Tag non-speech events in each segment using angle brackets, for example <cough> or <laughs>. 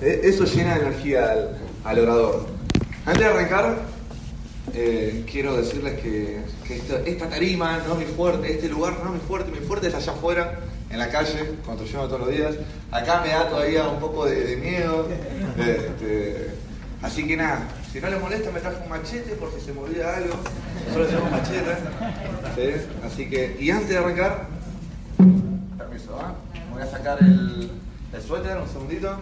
e- eso llena de energía al, al orador. Antes de arrancar, eh, quiero decirles que, que esta, esta tarima no es mi fuerte, este lugar no es mi fuerte, mi fuerte es allá afuera, en la calle, construyendo todos los días. Acá me da todavía un poco de, de miedo. <laughs> este, así que nada, si no les molesta me traje un machete por si se me olvida algo. Solo tenemos machete. ¿sí? Así que, y antes de arrancar, permiso, ¿ah? voy a sacar el, el suéter, un segundito.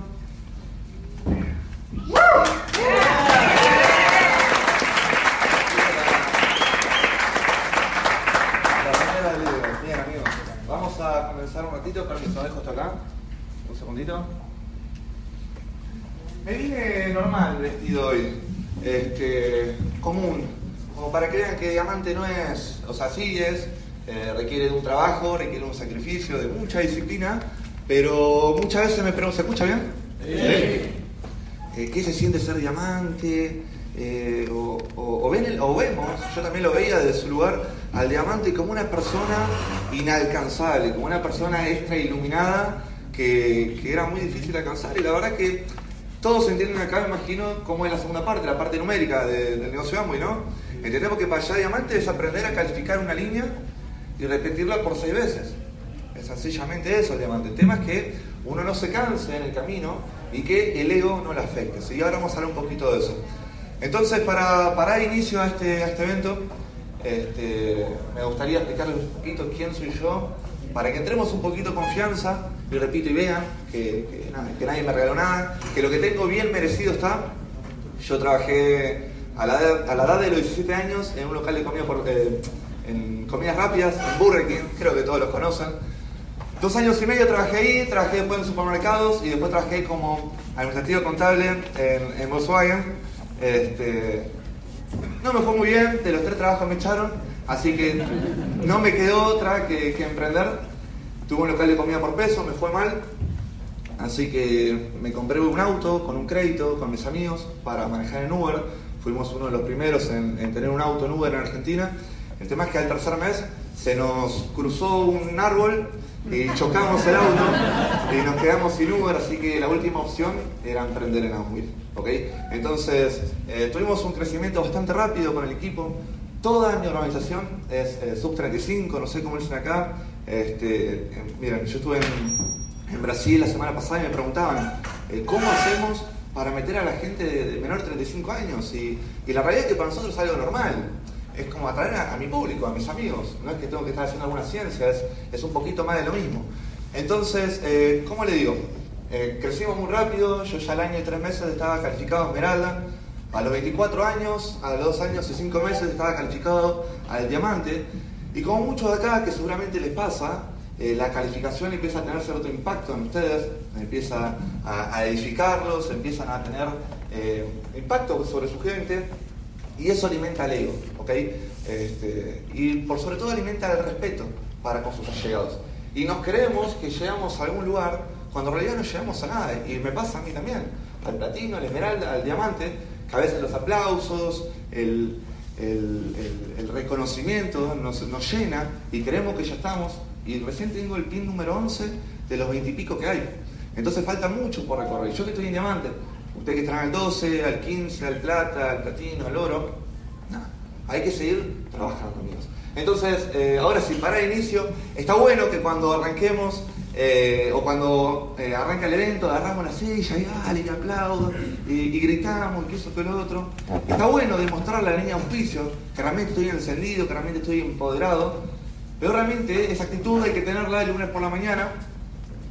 Vamos a comenzar un ratito. Permiso, dejo esto acá. Un segundito. Me vine normal vestido hoy. Este, común. Como para que vean que diamante no es. O sea, sí es. eh, requiere de un trabajo, requiere un sacrificio, de mucha disciplina. Pero muchas veces me pregunto, ¿se escucha bien? Eh, ¿Qué se siente ser diamante? Eh, o, vemos, yo también lo veía desde su lugar, al diamante como una persona inalcanzable, como una persona extra iluminada que, era muy difícil alcanzar. Y la verdad que todos entienden acá, me imagino, cómo es la segunda parte, la parte numérica de- del negocio Amway, ¿no? Entendemos que para allá diamante es aprender a calificar una línea y repetirla por seis veces. Es sencillamente eso el diamante. El tema es que uno no se canse en el camino y que el ego no le afecte. ¿sí? Y ahora vamos a hablar un poquito de eso. Entonces, para, dar inicio a este, a este evento, este, me gustaría explicarles un poquito quién soy yo, para que entremos un poquito confianza, y repito, y vean que, que nadie me regaló nada, que lo que tengo bien merecido está. Yo trabajé a la, edad- a la edad de los 17 años en un local de comida por, eh, comidas rápidas, en Burger King, creo que todos los conocen. Dos años y medio trabajé ahí, trabajé después en supermercados y después trabajé como administrativo contable en, en Volkswagen. Este, no me fue muy bien, de los tres trabajos me echaron, así que no me quedó otra que, emprender. Tuve un local de comida por peso, me fue mal, así que me compré un auto con un crédito con mis amigos para manejar en Uber. Fuimos uno de los primeros en, en tener un auto en Uber en Argentina. El tema es que al tercer mes se nos cruzó un árbol y chocamos el auto y nos quedamos sin Uber, así que la última opción era emprender en Amway. ¿ok? Entonces, eh, tuvimos un crecimiento bastante rápido con el equipo. Toda mi organización es eh, sub 35, no sé cómo dicen acá. Este, eh, miren, yo estuve en, Brasil la semana pasada y me preguntaban, eh, ¿cómo hacemos para meter a la gente de menor de 35 años? Y, y la realidad es que para nosotros es algo normal es como atraer a, mi público, a mis amigos. No es que tengo que estar haciendo alguna ciencia, es, un poquito más de lo mismo. Entonces, eh, ¿cómo le digo? Eh, crecimos muy rápido, yo ya al año y tres meses estaba calificado a Esmeralda, a los 24 años, a los dos años y cinco meses estaba calificado al Diamante, y como muchos de acá que seguramente les pasa, eh, la calificación empieza a tener cierto impacto en ustedes, empieza a, a edificarlos, empiezan a tener impacto sobre su gente, y eso alimenta el ego, ¿ok? Este, y por sobre todo alimenta el respeto para con sus allegados. Y nos creemos que llegamos a algún lugar cuando en realidad no llegamos a nada. Y me pasa a mí también, al platino, al esmeralda, al diamante, que a veces los aplausos, el, el- el- el reconocimiento nos, nos llena y creemos que ya estamos. Y recién tengo el pin número 11 de los 20 y pico que hay. Entonces falta mucho por recorrer. Yo que estoy en diamante, que están al 12, al 15, al plata, al platino, al oro, no, hay que seguir trabajando, amigos. Entonces, eh, ahora sí, para el inicio, está bueno que cuando arranquemos eh, o cuando eh, arranca el evento, agarramos la silla y dale, y aplaudo, y, y gritamos, y que eso, que lo otro. Está bueno demostrar la línea de auspicio, que realmente estoy encendido, que realmente estoy empoderado, pero realmente esa actitud hay que tenerla el lunes por la mañana,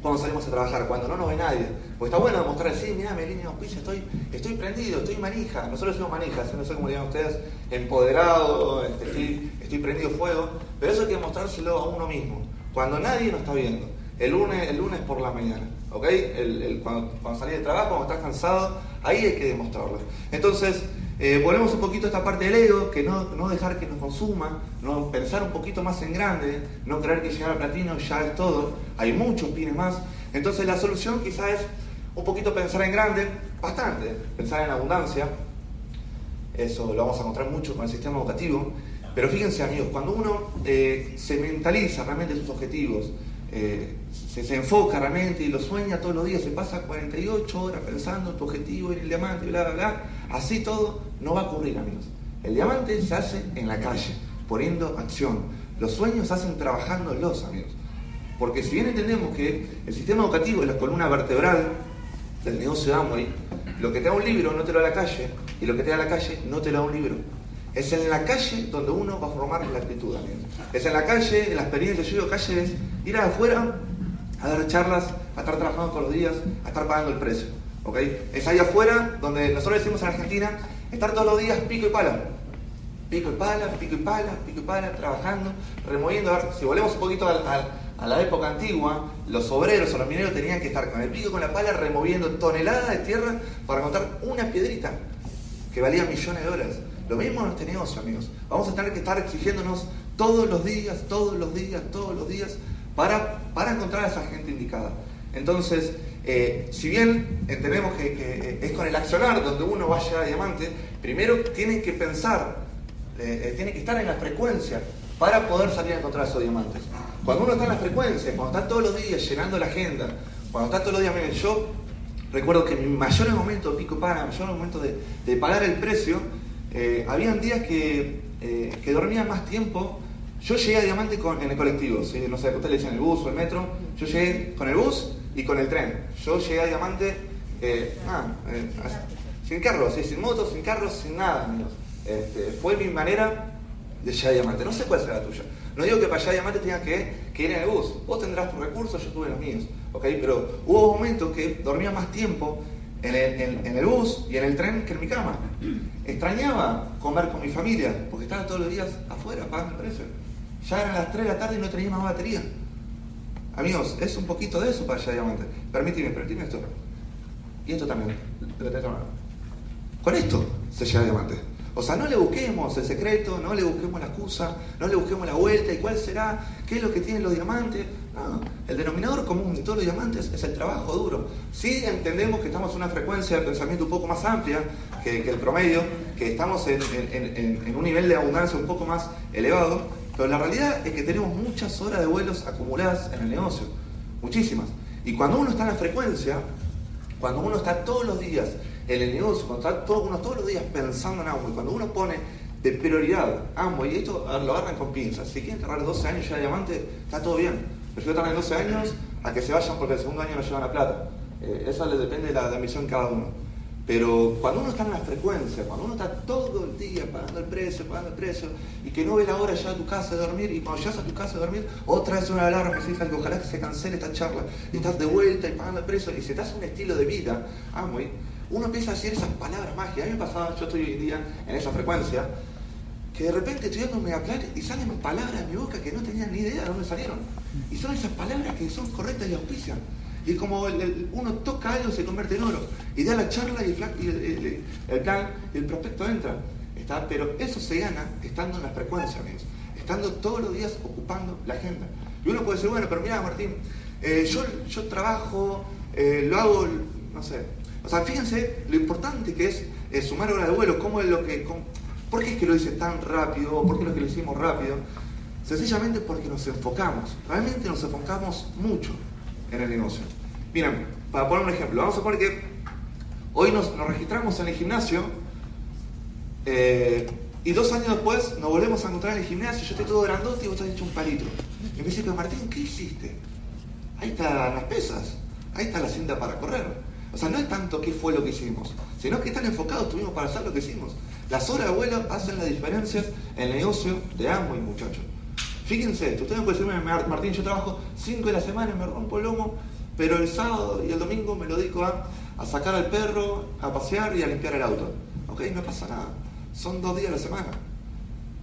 cuando salimos a trabajar, cuando no nos ve nadie. Porque está bueno demostrar, sí, mira, mi línea auspicio, estoy, estoy prendido, estoy manija. Nosotros somos manijas, no sé cómo le llaman ustedes, empoderado, este, estoy, estoy prendido fuego. Pero eso hay que demostrárselo a uno mismo, cuando nadie nos está viendo. El lunes, el lunes por la mañana, ¿ok? Cuando, cuando salís de trabajo, cuando estás cansado, ahí hay que demostrarlo. Entonces, eh, volvemos un poquito a esta parte del ego, que no, no dejar que nos consuma, no pensar un poquito más en grande, no creer que llegar al platino ya es todo, hay muchos pines más. Entonces la solución quizás es un poquito pensar en grande, bastante, pensar en abundancia, eso lo vamos a encontrar mucho con el sistema educativo, pero fíjense amigos, cuando uno eh, se mentaliza realmente sus objetivos, eh, se, enfoca realmente y lo sueña todos los días, se pasa 48 horas pensando en tu objetivo, en el diamante, bla, bla, bla, así todo no va a ocurrir, amigos. El diamante se hace en la calle, poniendo acción. Los sueños se hacen trabajándolos, amigos. Porque si bien entendemos que el sistema educativo es la columna vertebral del negocio de Amway, lo que te da un libro no te lo da la calle, y lo que te da la calle no te lo da un libro. Es en la calle donde uno va a formar la actitud, amigos. Es en la calle, en la experiencia. Yo digo, calle es ir afuera a dar charlas, a estar trabajando todos los días, a estar pagando el precio. ¿okay? Es ahí afuera donde nosotros decimos en Argentina, estar todos los días pico y pala. Pico y pala, pico y pala, pico y pala, trabajando, removiendo. A si volvemos un poquito a la época antigua, los obreros o los mineros tenían que estar con el pico y con la pala removiendo toneladas de tierra para encontrar una piedrita que valía millones de dólares. Lo mismo nos tenemos, amigos. Vamos a tener que estar exigiéndonos todos los días, todos los días, todos los días, para, para encontrar a esa gente indicada. Entonces, eh, si bien entendemos que, que, es con el accionar donde uno va a llegar a diamante, primero tiene que pensar, eh, eh, tiene que estar en la frecuencia para poder salir a encontrar esos diamantes. Cuando uno está en la frecuencia, cuando está todos los días llenando la agenda, cuando está todos los días, miren, yo recuerdo que en mi mayor momento pico para, mayor momento de, de pagar el precio, eh, habían días que, eh, dormía más tiempo. Yo llegué a Diamante con, en el colectivo, no sé, ustedes le dicen el bus o el metro. Yo llegué con el bus y con el tren. Yo llegué a Diamante eh, ah, sin carros, sin motos, sin carros, sin nada, amigos. Este, fue mi manera de llegar a Diamante. No sé cuál será la tuya. No digo que para llegar Diamante tenga que, que, ir en el bus. Vos tendrás tus recursos, yo tuve los míos. ¿okay? Pero hubo momentos que dormía más tiempo en el, en, el, bus y en el tren que en mi cama. Extrañaba comer con mi familia, porque estaba todos los días afuera pagando el precio. Ya eran las 3 de la tarde y no tenía más batería. Amigos, es un poquito de eso para allá diamante. Permíteme, permíteme esto. Y esto también. Con esto se llega diamante. O sea, no le busquemos el secreto, no le busquemos la excusa, no le busquemos la vuelta y cuál será, qué es lo que tienen los diamantes. No, el denominador común de todos los diamantes es el trabajo duro. Sí entendemos que estamos en una frecuencia de pensamiento un poco más amplia que, el promedio, que estamos en, en un nivel de abundancia un poco más elevado, pero la realidad es que tenemos muchas horas de vuelos acumuladas en el negocio, muchísimas. Y cuando uno está en la frecuencia, cuando uno está todos los días en el negocio, está todo, uno todos los días pensando en y cuando uno pone de prioridad Amway, y esto lo agarran con pinzas, si quieren tardar 12 años ya de diamante, está todo bien. Prefiero tardar 12 años a que se vayan porque el segundo año no llevan la plata. Eh, eso le depende de la, de misión de cada uno. Pero cuando uno está en la frecuencia, cuando uno está todo el día pagando el precio, pagando el precio, y que no ve la hora ya a tu casa de dormir, y cuando llegas a tu casa de dormir, otra vez una alarma que se ojalá que se cancele esta charla, y estás de vuelta y pagando el precio, y se te hace un estilo de vida, Amway, uno empieza a decir esas palabras mágicas. A mí me pasaba, yo estoy hoy día en esa frecuencia, que de repente estoy dando un megaplan y salen palabras de mi boca que no tenía ni idea de dónde salieron. Y son esas palabras que son correctas y auspician. Y como uno toca algo se convierte en oro. Y da la charla y el, el, plan, el prospecto entra. Está, pero eso se gana estando en la frecuencia, amigos. Estando todos los días ocupando la agenda. Y uno puede decir, bueno, pero mira, Martín, eh, yo, yo trabajo, eh, lo hago, no sé, o sea, fíjense lo importante que es, sumar hora de vuelo, cómo es lo que, ¿por qué es que lo hice tan rápido? ¿Por qué es lo que lo hicimos rápido? Sencillamente porque nos enfocamos, realmente nos enfocamos mucho en el negocio. Miren, para poner un ejemplo, vamos a poner que hoy nos, registramos en el gimnasio eh, y dos años después nos volvemos a encontrar en el gimnasio, yo estoy todo grandote y vos estás hecho un palito. Y me dice, pero Martín, ¿qué hiciste? Ahí están las pesas, ahí está la cinta para correr. O sea, no es tanto qué fue lo que hicimos, sino que tan enfocados tuvimos para hacer lo que hicimos. Las horas de vuelo hacen la diferencia en el negocio de ambos muchachos. Fíjense, ustedes pueden decir, Martín, yo trabajo cinco de la semana, me rompo el lomo, pero el sábado y el domingo me lo dedico a, sacar al perro, a pasear y a limpiar el auto. Ok, no pasa nada. Son dos días a la semana.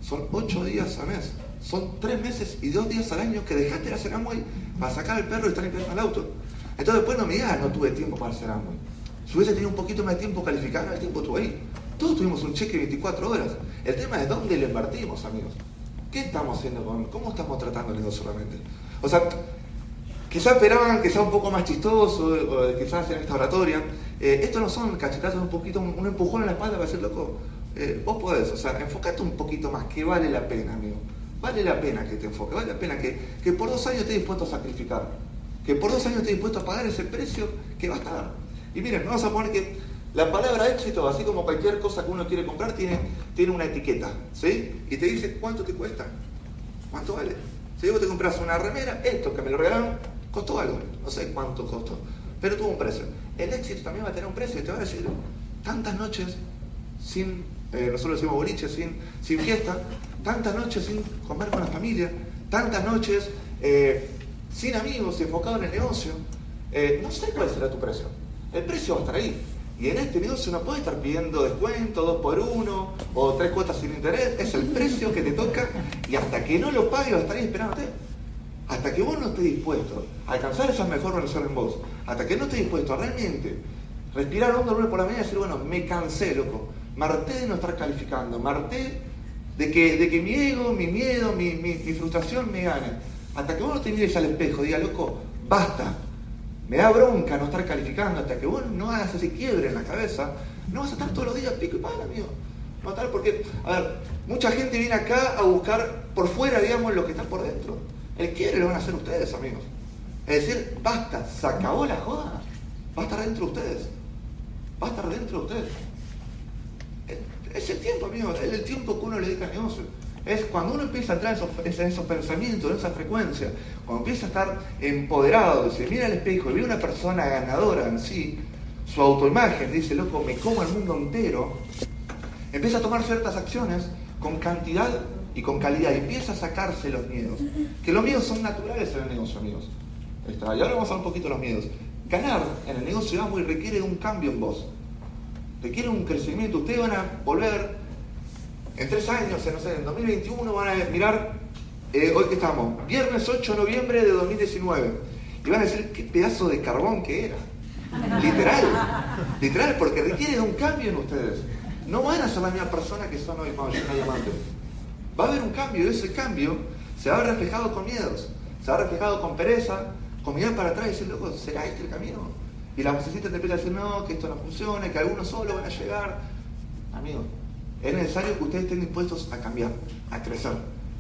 Son ocho días al mes. Son tres meses y dos días al año que dejaste de hacer Amway para sacar al perro y estar limpiando el auto. Entonces después no me digas, no tuve tiempo para hacer Amway. Si hubiese tenido un poquito más de tiempo calificado, el tiempo estuvo ahí. Todos tuvimos un cheque de 24 horas. El tema es dónde lo invertimos, amigos. ¿Qué estamos haciendo con, cómo estamos tratando el negocio solamente? O sea, quizás esperaban que sea un poco más chistoso, o quizás en esta oratoria. Eh, esto no son cachetazos, un poquito, un, empujón en la espalda para decir, loco, eh, vos podés, o sea, enfócate un poquito más, que vale la pena, amigo. vale la pena que te enfoques, vale la pena que, que por dos años estés dispuesto a sacrificar, que por dos años estés dispuesto a pagar ese precio que va a estar. Y miren, vamos a poner que la palabra éxito, así como cualquier cosa que uno quiere comprar, tiene, tiene una etiqueta, ¿sí? Y te dice cuánto te cuesta, cuánto vale. Si vos te compras una remera, esto que me lo regalaron, costó algo, no sé cuánto costó, pero tuvo un precio. El éxito también va a tener un precio y te va a decir, tantas noches sin, eh, nosotros decimos boliche, sin, sin fiesta, tantas noches sin comer con la familia, tantas noches eh, sin amigos, enfocado en el negocio, eh, no sé cuál será tu precio. El precio va a estar ahí. Y en este negocio no puedes estar pidiendo descuento, dos por uno, o tres cuotas sin interés. Es el precio que te toca y hasta que no lo pagues va a estar ahí esperándote. Hasta que vos no estés dispuesto a alcanzar esa mejor versión en vos, hasta que no estés dispuesto a realmente respirar hondo lunes por la mañana y decir, bueno, me cansé, loco. Marté de no estar calificando, marté de que, de que mi ego, mi miedo, mi, mi, mi frustración me gane. Hasta que vos no te mires al espejo y digas, loco, basta, me da bronca no estar calificando hasta que vos no hagas ese quiebre en la cabeza, no vas a estar todos los días pico y pala, amigo. No estar porque, a ver, mucha gente viene acá a buscar por fuera, digamos, lo que está por dentro. El quiebre lo van a hacer ustedes, amigos. Es decir, basta, se acabó la joda. Va a estar dentro de ustedes. Va a estar dentro de ustedes. Es el tiempo, amigos, es el tiempo que uno le dedica al negocio es cuando uno empieza a traer esos, esos pensamientos, esa frecuencia, cuando empieza a estar empoderado, se mira al espejo y ve una persona ganadora en sí, su autoimagen, dice, loco, me como el mundo entero, empieza a tomar ciertas acciones con cantidad y con calidad, y empieza a sacarse los miedos. Que los miedos son naturales en el negocio, amigos. y ahora vamos a hablar un poquito de los miedos. Ganar en el negocio y requiere un cambio en vos. Requiere un crecimiento. Ustedes van a volver en tres años, no sé, en 2021 van a mirar, eh, hoy que estamos, viernes 8 de noviembre de 2019, y van a decir qué pedazo de carbón que era. Literal, literal, porque requiere de un cambio en ustedes. No van a ser la misma persona que son hoy cuando lleguen a diamante. Va a haber un cambio, y ese cambio se va a ver reflejado con miedos, se va a reflejado con pereza, con mirar para atrás y decir, loco, ¿será este el camino? Y la vocecita te empieza a decir, no, que esto no funciona, que algunos solo van a llegar. Amigo, es necesario que ustedes estén dispuestos a cambiar, a crecer.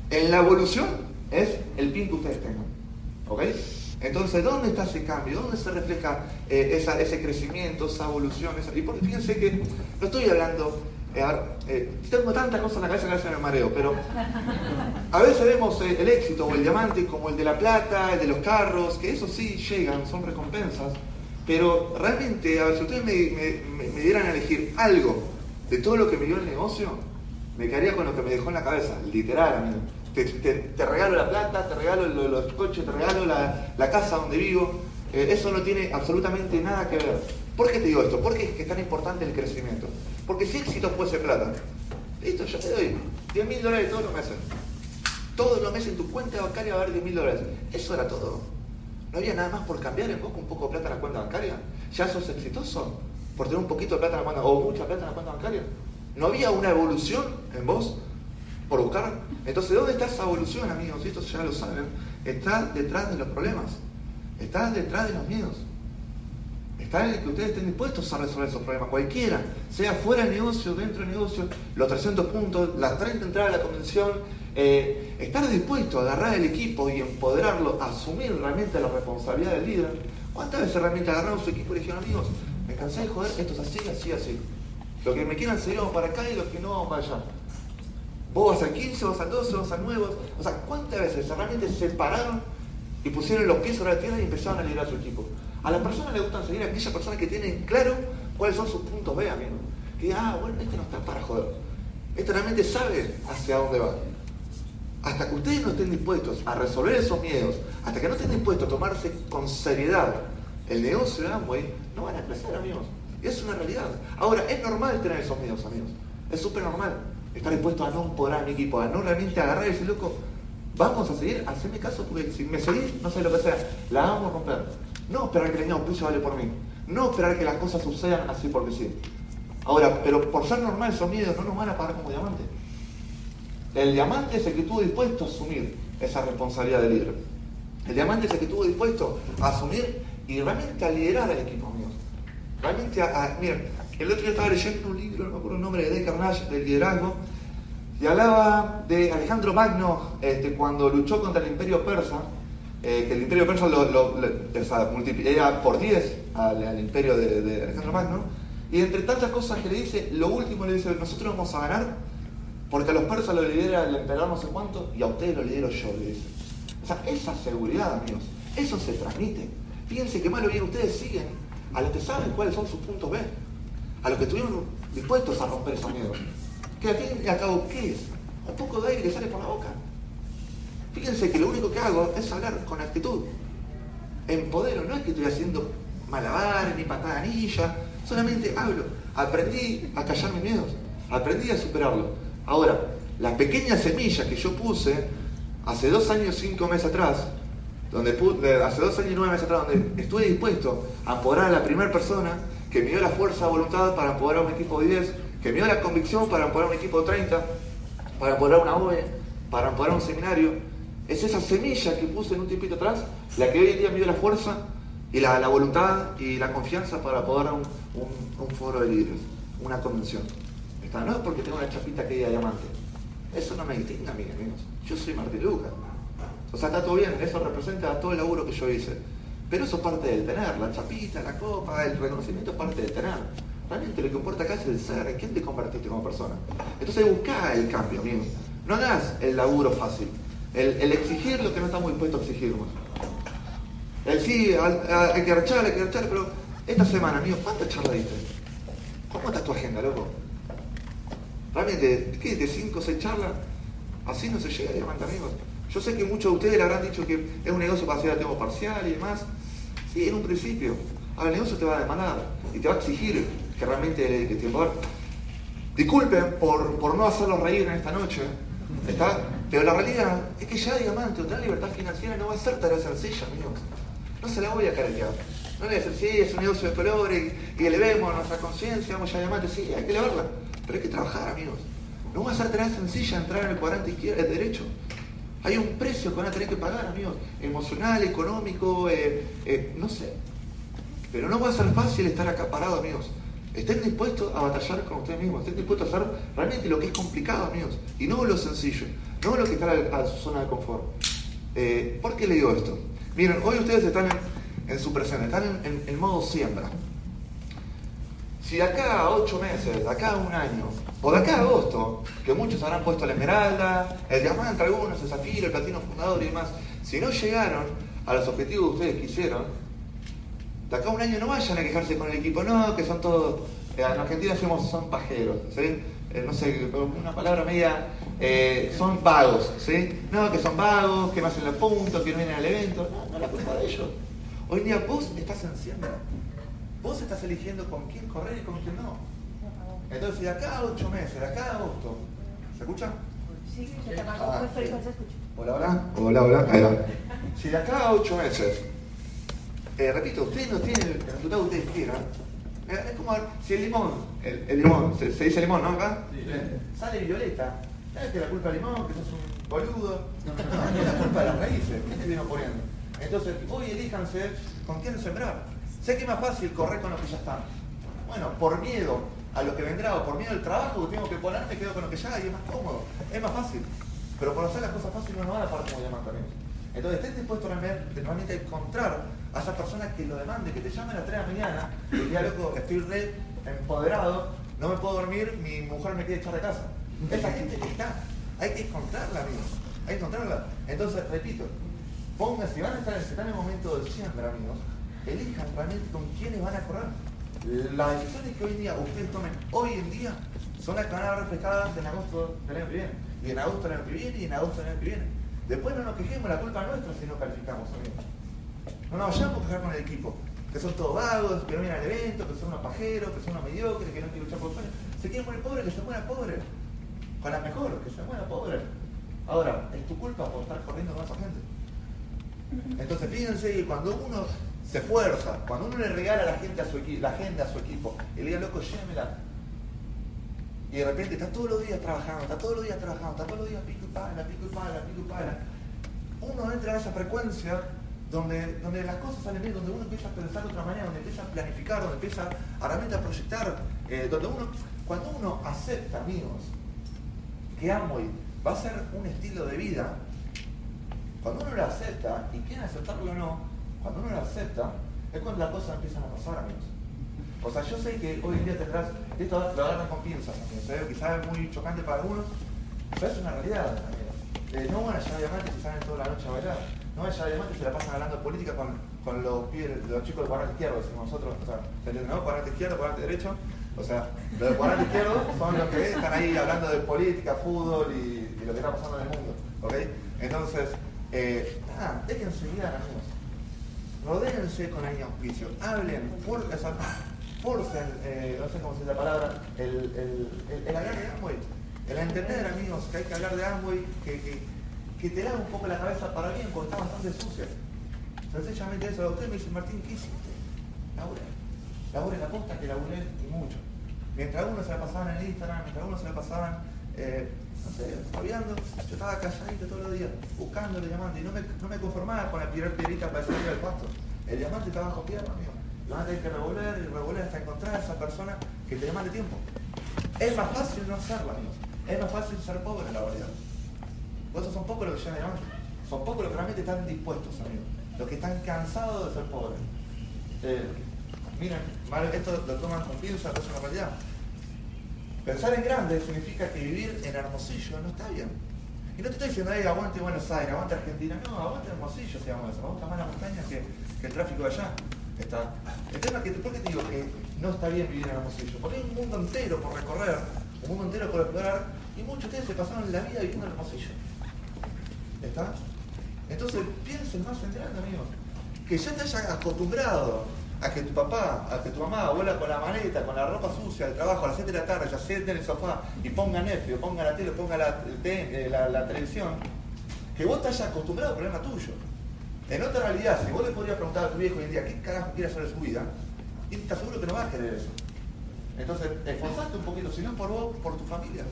En la evolución es el pin que ustedes tengan. ¿Ok? Entonces, ¿dónde está ese cambio? ¿Dónde se refleja eh, ese crecimiento, esa evolución? Y porque fíjense que no estoy hablando, eh, eh, tengo tantas cosas en la cabeza que a veces me mareo, pero a veces vemos el éxito o el diamante como el de la plata, el de los carros, que eso sí llegan, son recompensas, pero realmente, a ver, si ustedes me dieran a elegir algo de todo lo que me dio el negocio, me quedaría con lo que me dejó en la cabeza, literal, amigo. Te, regalo la plata, te regalo los coches, te regalo la, casa donde vivo. Eh, eso no tiene absolutamente nada que ver. ¿Por qué te digo esto? Porque es que es tan importante el crecimiento. Porque si éxito fuese plata, listo, yo te doy 10 mil dólares todos los meses. Todos los meses en tu cuenta bancaria va a haber 10 mil dólares. Eso era todo. No había nada más por cambiar en vos un poco de plata en la cuenta bancaria. Ya sos exitoso por tener un poquito de plata en la cuenta, o mucha plata en la cuenta bancaria. No había una evolución en vos por buscar. Entonces, ¿dónde está esa evolución, amigos? Y esto ya lo saben. Está detrás de los problemas. Está detrás de los miedos. Está en que ustedes estén dispuestos a resolver esos problemas, cualquiera, sea fuera del negocio, dentro del negocio, los 300 puntos, las 30 entradas a la convención, eh, estar dispuesto a agarrar el equipo y empoderarlo, asumir realmente la responsabilidad del líder. ¿Cuántas veces realmente agarraron su equipo y dijeron, amigos, me cansé de joder, esto es así, así, así. Los que me quieran seguir vamos para acá y los que no vamos para allá. Vos vas al 15, vas al 12, vas al 9. O sea, ¿cuántas veces realmente se pararon y pusieron los pies sobre la tierra y empezaron a liderar su equipo? A las personas les gustan seguir a aquellas personas que tienen claro cuáles son sus puntos B, amigo. Que ah, bueno, este no está para joder. Este realmente sabe hacia dónde va. Hasta que ustedes no estén dispuestos a resolver esos miedos, hasta que no estén dispuestos a tomarse con seriedad el negocio de Amway, no van a crecer, amigos. Es una realidad. Ahora, es normal tener esos miedos, amigos. Es súper normal. Estar dispuesto a no empoderar a mi equipo, a no realmente agarrar y decir, loco, vamos a seguir, haceme caso, porque si me seguís, no sé lo que sea, la vamos a romper. No esperar que tenga un piso vale por mí. No esperar que las cosas sucedan así porque sí. Ahora, pero por ser normal esos miedos no nos van a pagar como diamante. El diamante es el que estuvo dispuesto a asumir esa responsabilidad de líder. El diamante es el que estuvo dispuesto a asumir y realmente a liderar al equipo, amigos. Realmente a, miren, el otro día estaba leyendo un libro, no me acuerdo el nombre de Carnage, del liderazgo, Y hablaba de Alejandro Magno este, cuando luchó contra el imperio persa, eh, que el imperio persa lo, lo, era por 10 al, imperio de, Alejandro Magno, y entre tantas cosas que le dice, lo último le dice, nosotros vamos a ganar porque a los persas lo lidera el emperador no sé cuánto y a ustedes lo lidero yo, le dice. O sea, esa seguridad, amigos, eso se transmite. Fíjense que malo bien ustedes siguen a los que saben cuáles son sus puntos B, a los que estuvieron dispuestos a romper esos miedos. Que al fin y al cabo, ¿qué es? Un poco de aire que sale por la boca. Fíjense que lo único que hago es hablar con actitud. Empodero, no es que estoy haciendo malabares ni patadanilla, solamente hablo. Aprendí a callar mis miedos, aprendí a superarlo. Ahora, la pequeña semilla que yo puse hace dos años, cinco meses atrás, donde hace dos años y nueve meses atrás, donde estuve dispuesto a empoderar a la primera persona que me dio la fuerza voluntad para empoderar a un equipo de 10, que me dio la convicción para empoderar un equipo de 30, para empoderar una OE, para empoderar un seminario. Es esa semilla que puse en un tiempito atrás, la que hoy en día me dio la fuerza y la, voluntad y la confianza para poder un, un, foro de líderes, una convención. no es porque tengo una chapita que diga diamante. Eso no me distingue a mí, amigos. Yo soy Martín Lucas. O sea, está todo bien, eso representa todo el laburo que yo hice. Pero eso es parte del tener, la chapita, la copa, el reconocimiento es parte del tener. Realmente lo que importa acá es el ser, en quién te convertiste como persona. Entonces busca el cambio, amigos. No hagas el laburo fácil. El, exigir lo que no estamos dispuestos a exigirnos. El sí, hay que archar, hay que archar, pero esta semana, amigo, ¿cuántas charlas diste? ¿Cómo está tu agenda, loco? Realmente, ¿qué? ¿De cinco o seis charlas? Así no se llega a diamante, amigos. Yo sé que muchos de ustedes le habrán tiempo que es un negocio para hacer a tiempo parcial y demás. Sí, en un principio. Ahora el negocio te va a demandar y te va a exigir que realmente le dediques tiempo. disculpen por, por no hacerlos reír en esta noche, ¿está? pero la realidad es que ya diamante tener libertad financiera no va a ser tarea sencilla, amigos. No se la voy a caretear. No le voy a decir, sí, es un negocio de colores y, y elevemos nuestra conciencia, vamos ya diamante, sí, hay que elevarla, pero hay que trabajar, amigos. No va a ser tarea sencilla entrar en el cuadrante izquierdo, el derecho. Hay un precio que van a tener que pagar, amigos, emocional, económico, eh, eh, no sé. Pero no va a ser fácil estar acá parado, amigos. Estén dispuestos a batallar con ustedes mismos, estén dispuestos a hacer realmente lo que es complicado, amigos, y no lo sencillo, no lo que está a, su zona de confort. Eh, ¿Por qué le digo esto? Miren, hoy ustedes están en, su presente, están en modo siembra. Si de acá a ocho meses, de acá a un año, o de acá a agosto, que muchos habrán puesto la esmeralda, el diamante algunos, el zafiro, el platino fundador y demás, si no llegaron a los objetivos que ustedes quisieron, de acá a un año no vayan a quejarse con el equipo, no, que son todos, eh, en Argentina decimos son pajeros, ¿sí? Eh, no sé, una palabra media, eh, son vagos, ¿sí? No, que son vagos, que no hacen los puntos, que no vienen al evento, no, no la culpa de ellos. Hoy día vos estás siembra. Vos estás eligiendo con quién correr y con quién no. Entonces, de acá a ocho meses, de acá a agosto, ¿se escucha? Sí, se ah, escucha. Hola, hola. Hola, hola. Ahí va. Si de acá a ocho meses, eh, repito, ustedes no tienen el resultado que ustedes quieran, eh, es como si el limón, el, limón, se, dice limón, ¿no? Acá, sí, sale violeta. ¿Sabes que la culpa del limón? Que sos un boludo. No, es la culpa de las raíces. ¿Qué te viene poniendo? Entonces, hoy elíjanse con quién sembrar. Sé que es más fácil correr con lo que ya está. Bueno, por miedo a lo que vendrá o por miedo al trabajo que tengo que poner, me quedo con lo que ya hay, es más cómodo, es más fácil. Pero por hacer las cosas fáciles no van a parar como diamante también. Entonces, estén dispuestos realmente a encontrar a esas personas que lo demanden, que te llamen a las 3 de la mañana y digan, loco, estoy re empoderado, no me puedo dormir, mi mujer me quiere echar de casa. Esa gente que está, hay que encontrarla, amigos. Hay que encontrarla. Entonces, repito, pónganse, si van a estar, en el momento de siempre, amigos, elijan realmente con quiénes van a correr. Las decisiones que hoy en día ustedes tomen hoy en día son las que van a reflejadas en agosto del año que viene, y en agosto del año que viene, y en agosto del año que viene. Después no nos quejemos, la culpa es nuestra si no calificamos. No nos vayamos a quejar con el equipo, que son todos vagos, que no vienen al evento, que son unos pajeros, que son unos mediocres, que no quieren luchar por el sueño. Se quieren poner pobres, que se muera pobre. Con la mejor, que se muera pobre. Ahora, es tu culpa por estar corriendo con esa gente. Entonces fíjense que cuando uno se esfuerza, cuando uno le regala a la gente a su equipo, la agenda a su equipo, le diga, loco, llévemela. Y de repente está todos los días trabajando, está todos los días trabajando, está todos los días pico y pala, pico y pala, pico y pala. Uno entra en esa frecuencia donde, donde las cosas salen bien, donde uno empieza a pensar de otra manera, donde empieza a planificar, donde empieza a realmente a proyectar, eh, donde uno, cuando uno acepta, amigos, que Amway va a ser un estilo de vida, cuando uno lo acepta, y quiere aceptarlo o no, cuando uno lo acepta, es cuando las cosas empiezan a pasar, amigos. O sea, yo sé que hoy en día tendrás, esto lo agarran con pinzas, amigos, quizás es muy chocante para algunos, pero es una realidad, amigos. Eh, no van a llevar diamantes y salen toda la noche a bailar. No van a llevar diamantes y se la pasan hablando de política con, con los, los chicos del cuadrante izquierdo, decimos nosotros. O sea, ¿se entiende, no? Cuadrante izquierdo, cuadrante derecho. O sea, los del cuadrante izquierdo son los que están ahí hablando de política, fútbol y, y lo que está pasando en el mundo. ¿Ok? Entonces, eh, nada, déjense guiar, amigos. Rodéense con alguien auspicio. Hablen, <laughs> forcen, eh, no sé cómo se dice la palabra, el, el, el, hablar de Amway. El entender, amigos, que hay que hablar de Amway, que, que, que te lave un poco la cabeza para bien, porque está bastante sucia. Sencillamente eso. Usted me dice, Martín, ¿qué hiciste? Laura. Laura la posta que laburé y mucho. Mientras algunos se la pasaban en Instagram, mientras algunos se la pasaban, eh, no sé, yo estaba calladito todos los días, buscando el diamante, y no me, no me conformaba con tirar piedrita para salir del pasto. El diamante está bajo tierra, amigo. Lo vas a tener que revolver y revolver hasta encontrar a esa persona que te demande tiempo. Es más fácil no hacerlo, amigos. Es más fácil ser pobre en la realidad. Por eso son pocos los que llegan diamantes. Son pocos los que realmente están dispuestos, amigos. Los que están cansados de ser pobres. Eh, miren, esto lo toman con pinza, es una realidad. Pensar en grande significa que vivir en Hermosillo no está bien. Y no te estoy diciendo, hey, aguante Buenos Aires, aguante Argentina. No, aguante Hermosillo, si vamos a eso. Gusta más la montaña que, que el tráfico de allá. Está. El tema es que, ¿por qué te digo que no está bien vivir en Hermosillo? Porque hay un mundo entero por recorrer, un mundo entero por explorar, y muchos de ustedes se pasaron la vida viviendo en Hermosillo. ¿Está? Entonces piensen más en grande, amigos. Que ya te hayas acostumbrado a que tu papá, a que tu mamá vuela con la maleta, con la ropa sucia del trabajo a las 7 de la tarde, ya siente en el sofá y ponga Netflix, ponga la tele, ponga la, eh, la, televisión, que vos te hayas acostumbrado al problema tuyo. En otra realidad, si vos le podrías preguntar a tu viejo hoy en día qué carajo quiere hacer de su vida, y te seguro que no va a querer eso. Entonces, esforzate un poquito, si no por vos, por tu familia.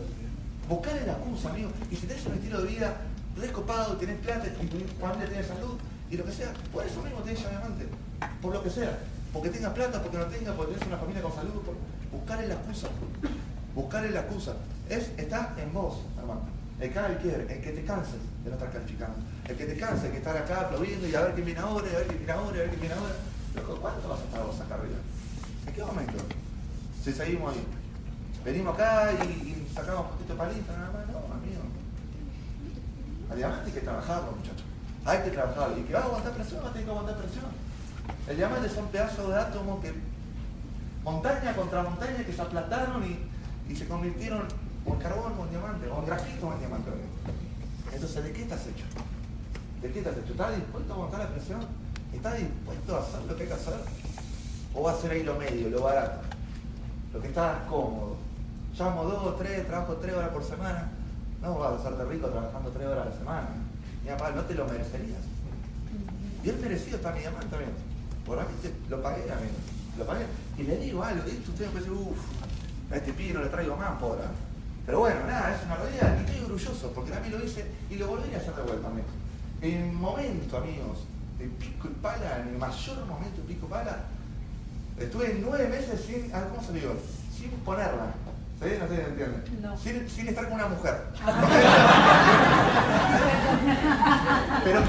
Buscar la excusa, amigo. Y si tenés un estilo de vida recopado, tenés plata, y tu familia tiene salud, y lo que sea, por eso mismo tenés diamante. Por lo que sea. Porque tengas plata, porque no tengas, porque tenés una familia con salud. Por... Buscar la excusa. Buscar la excusa. Es, está en vos, hermano. El que el quiere, el que te canses de no estar calificando. El que te canse de estar acá aplaudiendo y a ver quién viene ahora, y a ver quién viene ahora, y a ver quién viene ahora. ¿cuánto vas a estar vos acá arriba? ¿En qué momento? Si seguimos ahí. Venimos acá y, sacamos un poquito de palito, nada más. No, amigo. Diamante hay que trabajarlo, muchachos. Hay que trabajarlo. Y que va a aguantar presión, va a tener que aguantar presión. El diamante son pedazos de átomos que montaña contra montaña que se aplastaron y, y se convirtieron en carbón en diamante, o en grafito en diamante. Entonces, ¿de qué estás hecho? ¿De qué estás hecho? ¿Estás dispuesto a aguantar la presión? ¿Estás dispuesto a hacer lo que hay que hacer? ¿O va a ser ahí lo medio, lo barato? Lo que está cómodo. Llamo dos, tres, trabajo tres horas por semana. No vas a hacerte rico trabajando tres horas a la semana. Mi papá, no te lo merecerías. Bien merecido está mi diamante también. Por mí lo pagué, amigo. Lo pagué. Y le digo algo, esto usted me dice, uff, a este pibe no le traigo más por ahora. Pero bueno, nada, es una realidad. Y estoy orgulloso porque también lo hice y lo volvería a hacer de vuelta, amigo. En el momento, amigos, de pico y pala, en el mayor momento de pico y pala, estuve nueve meses sin, ¿cómo se digo? Sin ponerla. ¿Sí? No sé si entiende. No. Sin, sin, estar con una mujer. <laughs> Pero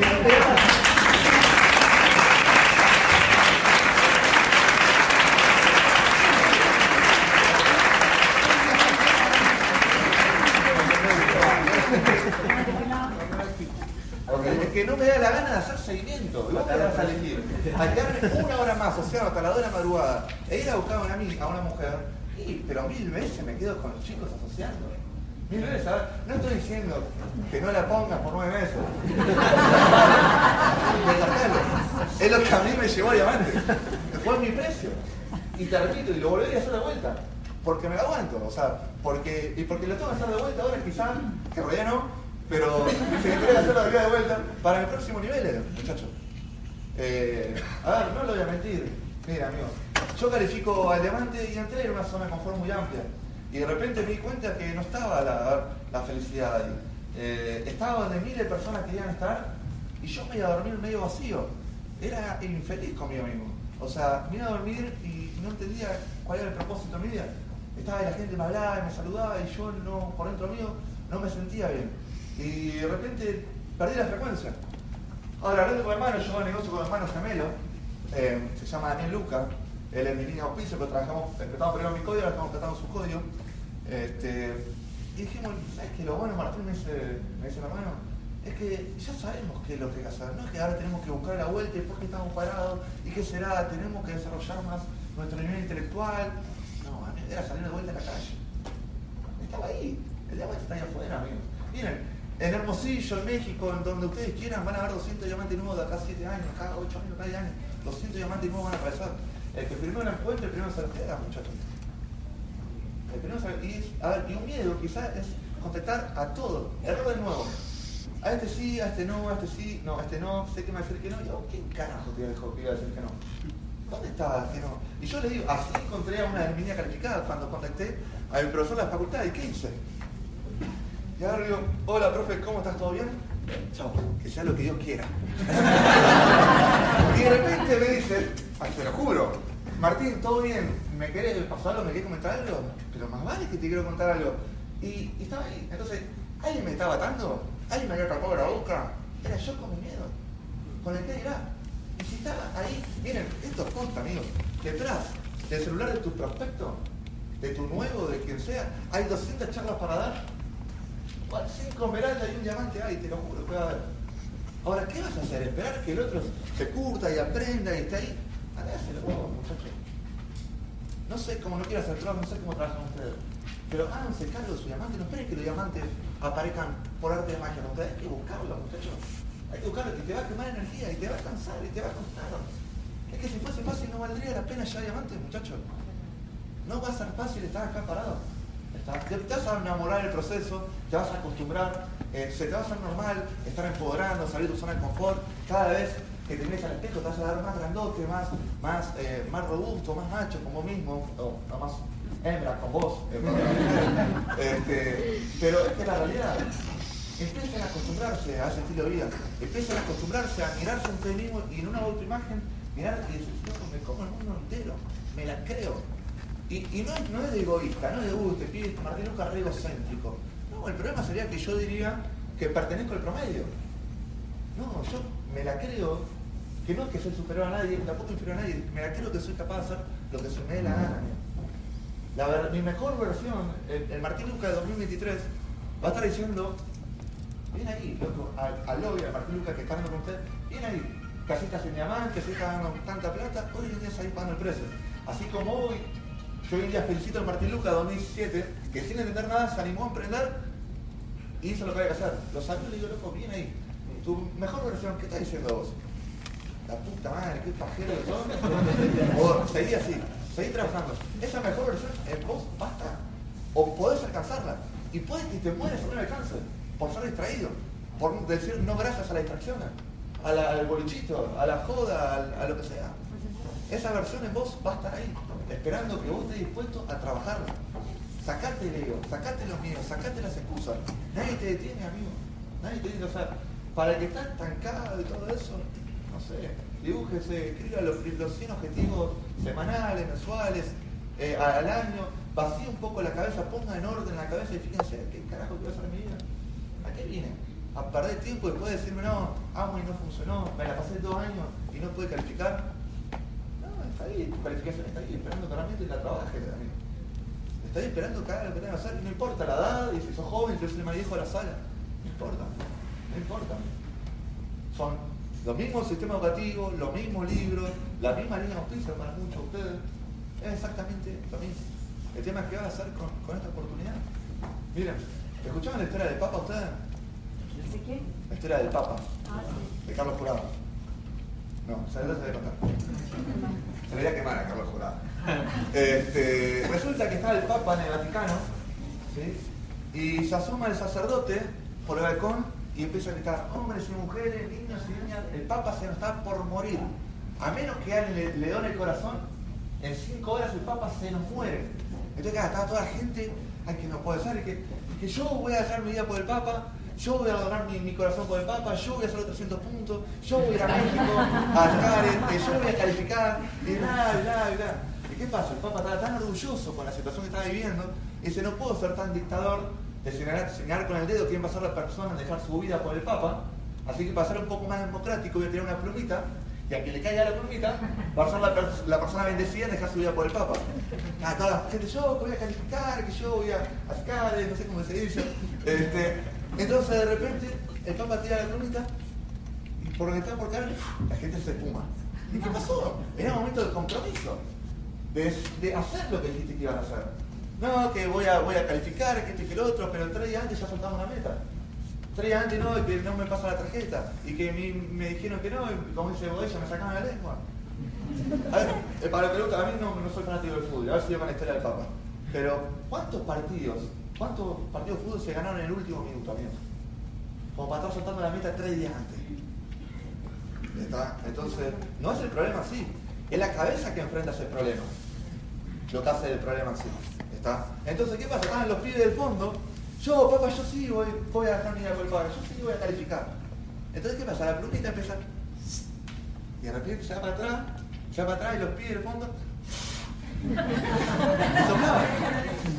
que no me da la gana de hacer seguimiento. Y vos me vas a elegir. A quedarme una hora más, o sea, hasta la hora de la madrugada, e ir a buscar a una, a mujer, pero mil veces me quedo con los chicos asociando. Mil veces, ¿sabes? No estoy diciendo que no la pongas por nueve meses. <laughs> es lo que a mí me llevó a diamante. Fue mi precio. Y te repito, y lo volvería a hacer de vuelta. Porque me lo aguanto, o sea, porque, y porque lo tengo que hacer de vuelta ahora quizás, que realidad no, pero si quería hacer la vida de vuelta para el próximo nivel, muchachos. Eh, a ver, no lo voy a mentir. Mira, amigo, yo califico al diamante y entré en una zona de confort muy amplia. Y de repente me di cuenta que no estaba la, felicidad ahí. Eh, estaba donde miles de personas querían estar y yo me iba a dormir medio vacío. Era infeliz conmigo mismo. O sea, me iba a dormir y no entendía cuál era el propósito de mi vida. Estaba y la gente me hablaba y me saludaba y yo no, por dentro mío no me sentía bien. Y de repente perdí la frecuencia. Ahora, hablando con hermano, yo negocio con hermanos gemelos, eh, se llama Daniel Luca, él es mi línea de auspicio, pero trabajamos, empezamos primero mi código, ahora estamos tratando su código. Este, y dijimos, ¿sabes qué? Lo bueno, Martín me dice, me dice hermano, es que ya sabemos qué es lo que hay que hacer, no es que ahora tenemos que buscar la vuelta y por qué estamos parados, y qué será, tenemos que desarrollar más nuestro nivel intelectual. No, era salir de vuelta a la calle. Estaba ahí, el diamante está ahí afuera, amigos. Miren, en Hermosillo, en México, en donde ustedes quieran, van a haber 200 diamantes nuevos de acá 7 años, cada 8 años, cada año. 200 diamantes nuevos van a aparecer. El que primero lo encuentre, el primero se lo queda, muchachos. El primero se... y, a ver, y un miedo quizás es contestar a todo. Error de nuevo a este sí, a este no, a este sí, no, a este no, sé que me va a decir que no. Y yo, ¿quién carajo te dijo que iba a decir que no? ¿Dónde estaba que no? Y yo le digo, así encontré a una niña calificada cuando contacté a mi profesor de la facultad. ¿Y qué hice? Y ahora le digo, hola, profe, ¿cómo estás? ¿Todo bien? Chao, que sea lo que Dios quiera. <laughs> de repente me dice, te lo juro, Martín, ¿todo bien? ¿Me querés pasar algo? ¿Me querés comentar algo? Pero más vale que te quiero contar algo. Y, estaba ahí. Entonces, ¿alguien me estaba atando? ¿Alguien me había tapado la boca? Era yo con mi miedo. Con el que dirá. Y si estaba ahí, miren, esto es consta, amigos. Detrás del celular de tu prospecto, de tu nuevo, de quien sea, hay 200 charlas para dar. Cinco esmeraldas y un diamante hay, te lo juro que va a haber. Ahora, ¿qué vas a hacer? ¿Esperar que el otro se curta y aprenda y esté ahí? Hágaselo vos, muchachos. No sé cómo no quiero hacer trabajo, no sé cómo trabajan ustedes. Pero háganse cargo de su diamante, no esperen que los diamantes aparezcan por arte de magia. Ustedes hay que buscarlos, muchachos. Hay que buscarlos, que te va a quemar energía y te va a cansar y te va a costar. Es que si fuese fácil no valdría la pena ya diamantes, muchachos. No va a ser fácil estar acá parado. Te vas a enamorar del proceso, te vas a acostumbrar, eh, se te va a hacer normal estar empoderando, salir de tu zona de confort. Cada vez que te mires al espejo te vas a dar más grandote, más, más, eh, más robusto, más macho como mismo, o más hembra con vos. <laughs> este, pero es que la realidad, empiezan a acostumbrarse a ese estilo de vida, empiezan a acostumbrarse a mirarse en ustedes mismos y en una u otra imagen, mirar y decir, me como el mundo entero, me la creo. Y, y no, no, es de egoísta, no es de, uy, te pide Martín Lucas re egocéntrico. No, el problema sería que yo diría que pertenezco al promedio. No, yo me la creo, que no es que soy superior a nadie, tampoco inferior a nadie, me la creo que soy capaz de hacer lo que se me dé la gana mi mejor versión, el, Martín Luca de 2023, va a estar diciendo, viene ahí, loco, al, al lobby, al Martín Luca que está con usted, viene ahí, casitas en diamante, se está dando tanta plata, hoy en día ahí pagando el precio. Así como hoy, yo hoy en día felicito al Martín Luca de 2017, que sin entender nada se animó a emprender y hizo lo que había que hacer. Los amigos le digo, loco, viene ahí. Tu mejor versión, ¿qué está diciendo vos? La puta madre, qué pajero que son. <laughs> seguí así seguir trabajando. Esa mejor versión en vos basta. O podés alcanzarla. Y puede que te mueras en un alcance por ser distraído, por decir no gracias a la distracción, al bolichito, a la joda, a, lo que sea. Esa versión en vos va a estar ahí, esperando que vos estés dispuesto a trabajarla. Sacate el ego, sacate los miedos, sacate las excusas. Nadie te detiene, amigo. Nadie te detiene. O sea, para el que está estancado y todo eso, no sé, dibújese, escriba los, los 100 objetivos semanales, mensuales, eh, al año, vacíe un poco la cabeza, ponga en orden la cabeza y fíjense, ¿qué carajo quiero hacer en mi vida? ¿A qué vine? ¿A perder tiempo y después decirme, no, amo y no funcionó, me la pasé dos años y no pude calificar? Está tu calificación está ahí, esperando que realmente la trabajes, amigo. Está ahí esperando que haga lo que tenga que hacer, no importa la edad, y si sos joven, si sos el más viejo de la sala, no importa, no importa. Son los mismos sistemas educativos, los mismos libros, la misma línea de auspicio para muchos de ustedes. Es exactamente lo mismo. El tema es qué va a hacer con, esta oportunidad. Miren, ¿escuchaban la historia del Papa ustedes? ¿De quién? La historia del Papa. Ah, sí. De Carlos Jurado. No, se le debe contar. Se voy a quemar a Carlos Jurado. Este, resulta que está el Papa en el Vaticano, ¿sí? y se asoma el sacerdote por el balcón y empieza a gritar, hombres y mujeres, niños y niñas, el Papa se nos está por morir. A menos que alguien le, le el corazón, en cinco horas el Papa se nos muere. Entonces acá está toda la gente, ay que no puede ser, que, que yo voy a dejar mi vida por el Papa, yo voy a donar mi, corazón por el Papa, yo voy a hacer los 300 puntos, yo voy a ir a México a sacar, este, yo voy a calificar, y bla, bla, bla. ¿Y qué pasa? El Papa estaba tan orgulloso con la situación que estaba viviendo, y dice, no puedo ser tan dictador de señalar, con el dedo quién va a ser la persona en dejar su vida por el Papa. Así que para ser un poco más democrático voy a tirar una plumita y a quien le caiga la plumita va a ser la, persona bendecida en dejar su vida por el Papa. Ah, toda la gente, yo que voy a calificar, que yo voy a sacar, no sé cómo se dice. Este, entonces de repente el Papa tira la plumita y por donde está por caer, la gente se espuma. ¿Y qué pasó? Era un momento de compromiso, de, hacer lo que dijiste que iban a hacer. No, que voy a, voy a calificar, que este que el otro, pero tres días antes ya soltamos una meta. Tres días antes no, que no me pasa la tarjeta. Y que me dijeron que no, y como dice Bodella, me sacaban la lengua. A ver, eh, para lo que a mí no, no soy fanático del fútbol, a ver si yo la historia del Papa. Pero, ¿cuántos partidos, cuántos partidos de fútbol se ganaron en el último minuto, amigos? Como para estar soltando la meta tres días antes. ¿Está? Entonces, no es el problema así. Es la cabeza que enfrenta ese problema. Lo que hace el problema así. Entonces, ¿qué pasa? Están los pibes del fondo. Yo, papá, yo sí voy, voy a dejar mi por el padre, yo sí voy a calificar. Entonces, ¿qué pasa? La plumita empieza. Y de repente se va para atrás, se va para atrás y los pibes del fondo. Soplaban.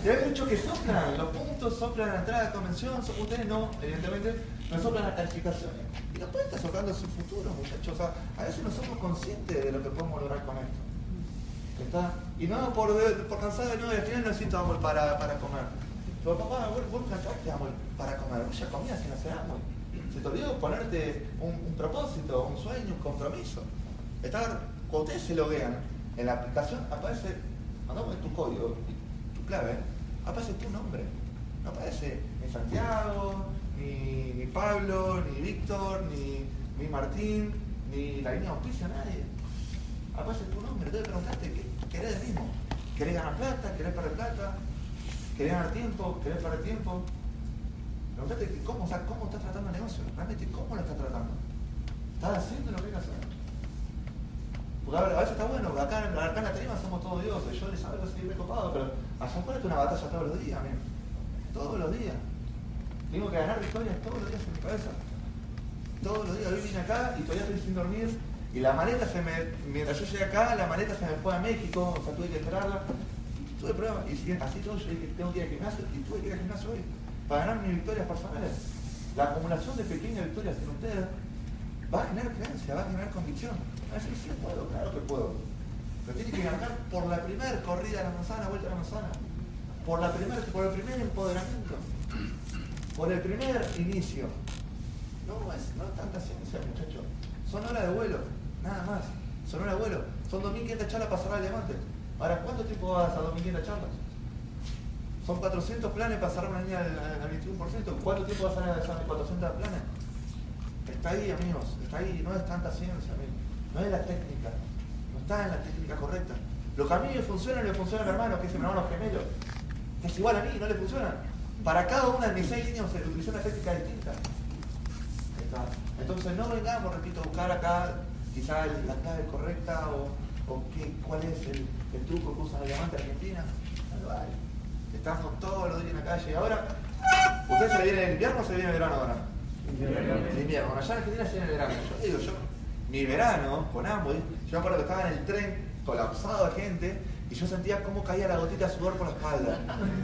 Y hay muchos que soplan, los puntos soplan la entrada de convención, ustedes no, evidentemente, no soplan las calificaciones. Y no pueden estar soplando su futuro, muchachos. a veces no somos conscientes de lo que podemos lograr con esto. ¿Está? Y no por, por cansada, no, y al final no siento amor para, para comer. Pero papá, vos, vos amor para comer, vos ya comías sin hacer amor. Se te olvidó ponerte un, propósito, un sueño, un compromiso. Está, cuando ustedes se loguean en la aplicación, aparece, mandamos tu código, tu clave, aparece tu nombre. No aparece ni Santiago, ni, Pablo, ni Víctor, ni, Martín, ni la línea auspicia, nadie aparece tu nombre, entonces preguntaste, ¿querés el mismo? ¿Querés ganar plata? ¿Querés perder plata? ¿Querés ganar tiempo? ¿Querés perder tiempo? Preguntate cómo, cómo estás tratando el negocio, realmente cómo lo estás tratando. ¿Estás haciendo lo que hay hacer? Porque a, veces está bueno, acá, en la tarima somos todos dioses, yo les que soy recopado, pero allá afuera es una batalla todos los días, amigo. Todos los días. Tengo que ganar victorias todos los días en mi cabeza. Todos los días. Hoy vine acá y todavía estoy sin dormir y la maleta se me, mientras yo llegué acá, la maleta se me fue a México, o sea, tuve que esperarla. Tuve pruebas, y así todo, yo dije, tengo que ir al gimnasio, y tuve que ir al gimnasio hoy, para ganar mis victorias personales. La acumulación de pequeñas victorias en ustedes va a generar creencia, va a generar convicción. Va a decir, sí puedo, claro que puedo. Pero tiene que ganar por la primera corrida a la manzana, vuelta a la manzana. Por, la primer, por el primer empoderamiento. Por el primer inicio. No es, no es tanta ciencia, muchachos. Son horas de vuelo. Nada más. Sonó el abuelo. Son 2.500 charlas para cerrar el diamante. Ahora, ¿cuánto tiempo vas a 2.500 charlas? Son 400 planes para cerrar una línea al, 21%. ¿Cuánto tiempo vas a hacer 400 planes? Está ahí, amigos. Está ahí. No es tanta ciencia, amigos. No es la técnica. No está en la técnica correcta. Los caminos funcionan y le funciona a mi hermano, que es mi hermano gemelo. Que es igual a mí, no le funciona. Para cada una de mis seis líneas se utiliza una técnica distinta. Entonces no vengamos, repito, a buscar acá quizá la clave correcta o, qué, cuál es el, truco que usa la diamante argentina. No lo hay. Estamos todos los días en la calle. Y ahora, ¿ustedes se viene el invierno o se viene el verano ahora? El invierno. Bueno, allá en Argentina se viene el verano. Yo digo, yo, mi verano con ambos, yo me acuerdo que estaba en el tren colapsado de gente y yo sentía cómo caía la gotita de sudor por la espalda.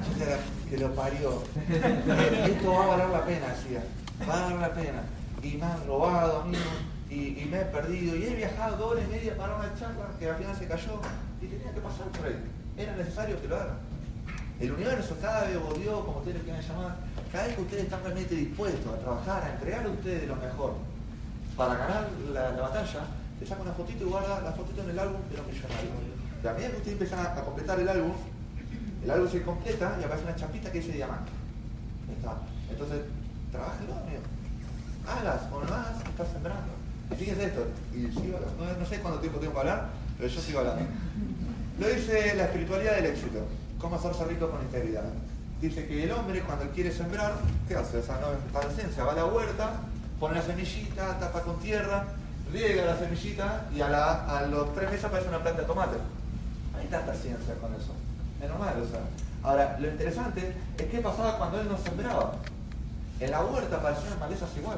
Yo decía, que lo parió. Esto va a valer la pena, decía. Va a valer la pena. Y me han robado, amigos y, me he perdido. Y he viajado dos horas y media para una charla que al final se cayó y tenía que pasar por ahí. Era necesario que lo haga. El universo, cada vez, o Dios, como ustedes lo quieran llamar, cada vez que ustedes están realmente dispuestos a trabajar, a entregar a ustedes lo mejor para ganar la, batalla, le saca una fotito y guarda la fotito en el álbum de los millonarios. Y a ustedes empiezan a, completar el álbum, el álbum se completa y aparece una chapita que dice diamante. Está. Entonces, trabájelo, amigo. Hagas o no hagas, estás sembrando. Fíjense esto, y sigo, no, no, sé cuánto tiempo tengo para hablar, pero yo sigo hablando. Lo dice la espiritualidad del éxito, cómo hacerse rico con integridad. Dice que el hombre cuando quiere sembrar, ¿qué hace? O sea, no es ciencia, va a la huerta, pone la semillita, tapa con tierra, riega la semillita y a, los tres meses aparece una planta de tomate. Hay tanta ciencia con eso. Es normal, o sea. Ahora, lo interesante es qué pasaba cuando él no sembraba. En la huerta aparecían malezas igual.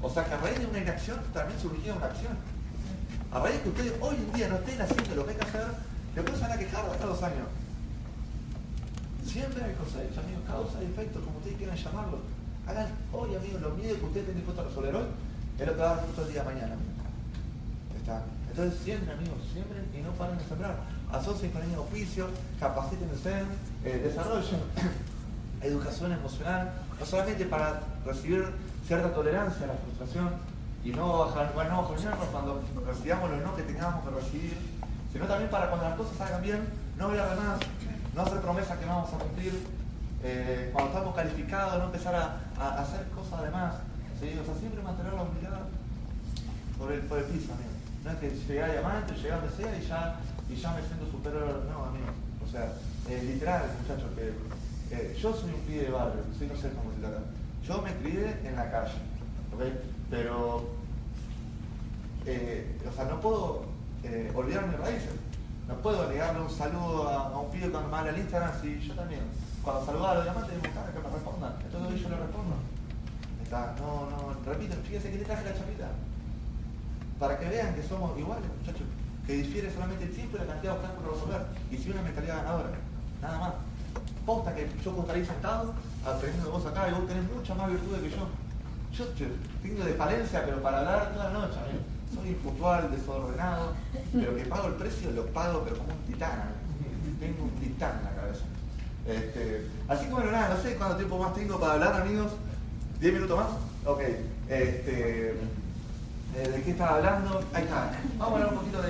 O sea que a raíz de una inacción también surgió una acción. A raíz de que ustedes hoy en día no estén haciendo lo que hay que hacer, después se van a quejar hasta dos años. Siempre hay cosecha, amigos, causa y efecto, como ustedes quieran llamarlo. Hagan hoy, amigos, los miedos que ustedes tienen dispuestos a resolver hoy, es lo que va a dar fruto el día de mañana. Está. Entonces siempre, amigos, siempre y no paren de sembrar. Asocien con el oficio, capacítense, eh, desarrollen <coughs> educación emocional, no solamente para recibir cierta tolerancia a la frustración y no bajar, bueno, no cuando recibamos los no que tengamos que recibir, sino también para cuando las cosas salgan bien, no ver más, no hacer promesas que no vamos a cumplir, eh, cuando estamos calificados, no empezar a, hacer cosas de más, ¿sí? o sea, siempre mantener la humildad por el, piso, amigo. No es que llegar a diamante, llegar donde sea y ya, y ya me siento superior, no, amigo. O sea, eh, literal, muchachos, que eh, yo soy un pibe de barrio, soy no sé cómo se acá. Yo me crié en la calle, ¿ok? Pero, o sea, no puedo eh, olvidar mis raíces. No puedo negarle un saludo a, un pibe cuando me habla el Instagram si yo también. Cuando saludaba a los diamantes, digo, cara, que me respondan. Entonces yo le respondo. Está, no, no, repito, fíjense que le traje la chapita. Para que vean que somos iguales, muchachos. Que difiere solamente el tiempo y la cantidad de obstáculos a resolver. Y si una mentalidad ganadora. Nada más. Posta que yo puedo estar ahí sentado, aprendiendo vos acá, y vos tenés muchas más virtudes que yo. Yo tengo de falencia, pero para hablar toda la noche, amigo soy impuntual, desordenado, pero que pago el precio, lo pago, pero como un titán. Tengo un titán en la cabeza. Este, así que bueno, nada, no sé cuánto tiempo más tengo para hablar, amigos. ¿10 minutos más? Ok. Este, eh, ¿De qué estaba hablando? Ahí está. Vamos a hablar un poquito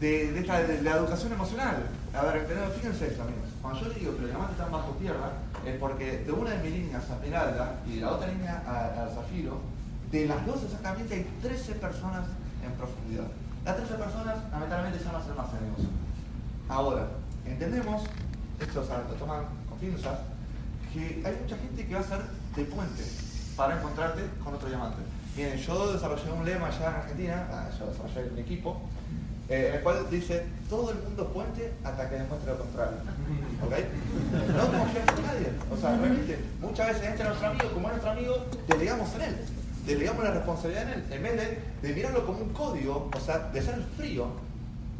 de, de, la educación emocional. A ver, fíjense esto, amigos. Cuando yo digo que los diamantes están bajo tierra, es porque de una de mis líneas a Esmeralda y de la otra línea al Zafiro, de las dos exactamente hay 13 personas en profundidad. Las 13 personas lamentablemente ya a ser más enemigos. Ahora, entendemos, o sea, lo toman con pinzas, que hay mucha gente que va a ser de puente para encontrarte con otro diamante. Bien, yo desarrollé un lema allá en Argentina, ah, yo desarrollé un equipo, eh, en el cual dice, todo el mundo puente hasta que demuestre lo contrario. ¿Ok? No confiamos en nadie. O sea, realmente, muchas veces entra nuestro amigo, como es nuestro amigo, delegamos en él delegamos la responsabilidad en él, en vez de, mirarlo como un código, o sea, de ser frío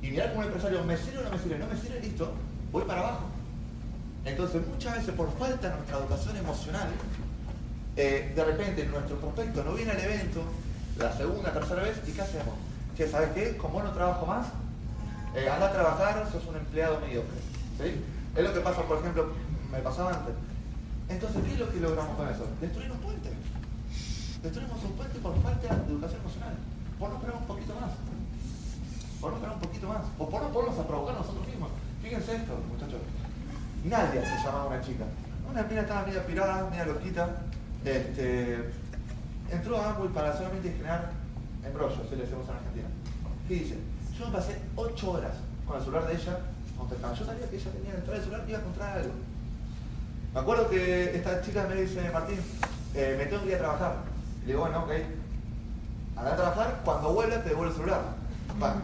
y mirar como un empresario, me sirve o no me sirve, no me sirve, listo, voy para abajo. Entonces, muchas veces por falta de nuestra educación emocional, eh, de repente nuestro prospecto no viene al evento la segunda, tercera vez, ¿y qué hacemos? Que, ¿sabes qué? Como no trabajo más, eh, anda a trabajar, sos un empleado mediocre. ¿sí? Es lo que pasa, por ejemplo, me pasaba antes. Entonces, ¿qué es lo que logramos con eso? Destruir un puente. Destruimos un puente por falta de educación emocional. Por no esperar un poquito más. Por no esperar un poquito más. O por no ponernos a provocar nosotros mismos. Fíjense esto, muchachos. Nadia se llamaba una chica. Una mina estaba media pirada, media loquita. Este, entró a Amway para solamente generar embrollos, se le decimos en Argentina. ¿Qué dice? Yo me pasé 8 horas con el celular de ella contestando. Yo sabía que ella tenía entrar el celular y iba a encontrar algo. Me acuerdo que esta chica me dice, Martín, eh, me tengo que ir a trabajar. Le digo, bueno, ok, anda a trabajar, cuando vuelva te devuelvo el celular. Va.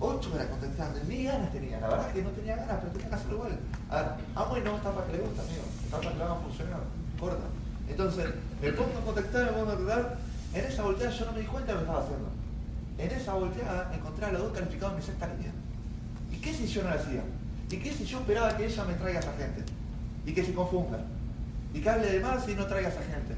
Ocho horas contestando, ni ganas tenía, la verdad es que no tenía ganas, pero tenía que hacerlo igual. A ver, amo y no está para que le gusta, amigo, está para que le haga funcionar, corta. Entonces, me pongo a contestar, me pongo a contestar, en esa volteada yo no me di cuenta de lo que estaba haciendo. En esa volteada encontré a los dos calificados en mi sexta línea. ¿Y qué si yo no lo hacía? ¿Y qué si yo esperaba que ella me traiga a esa gente? Y que se confunda. Y que hable de más y no traiga esa gente.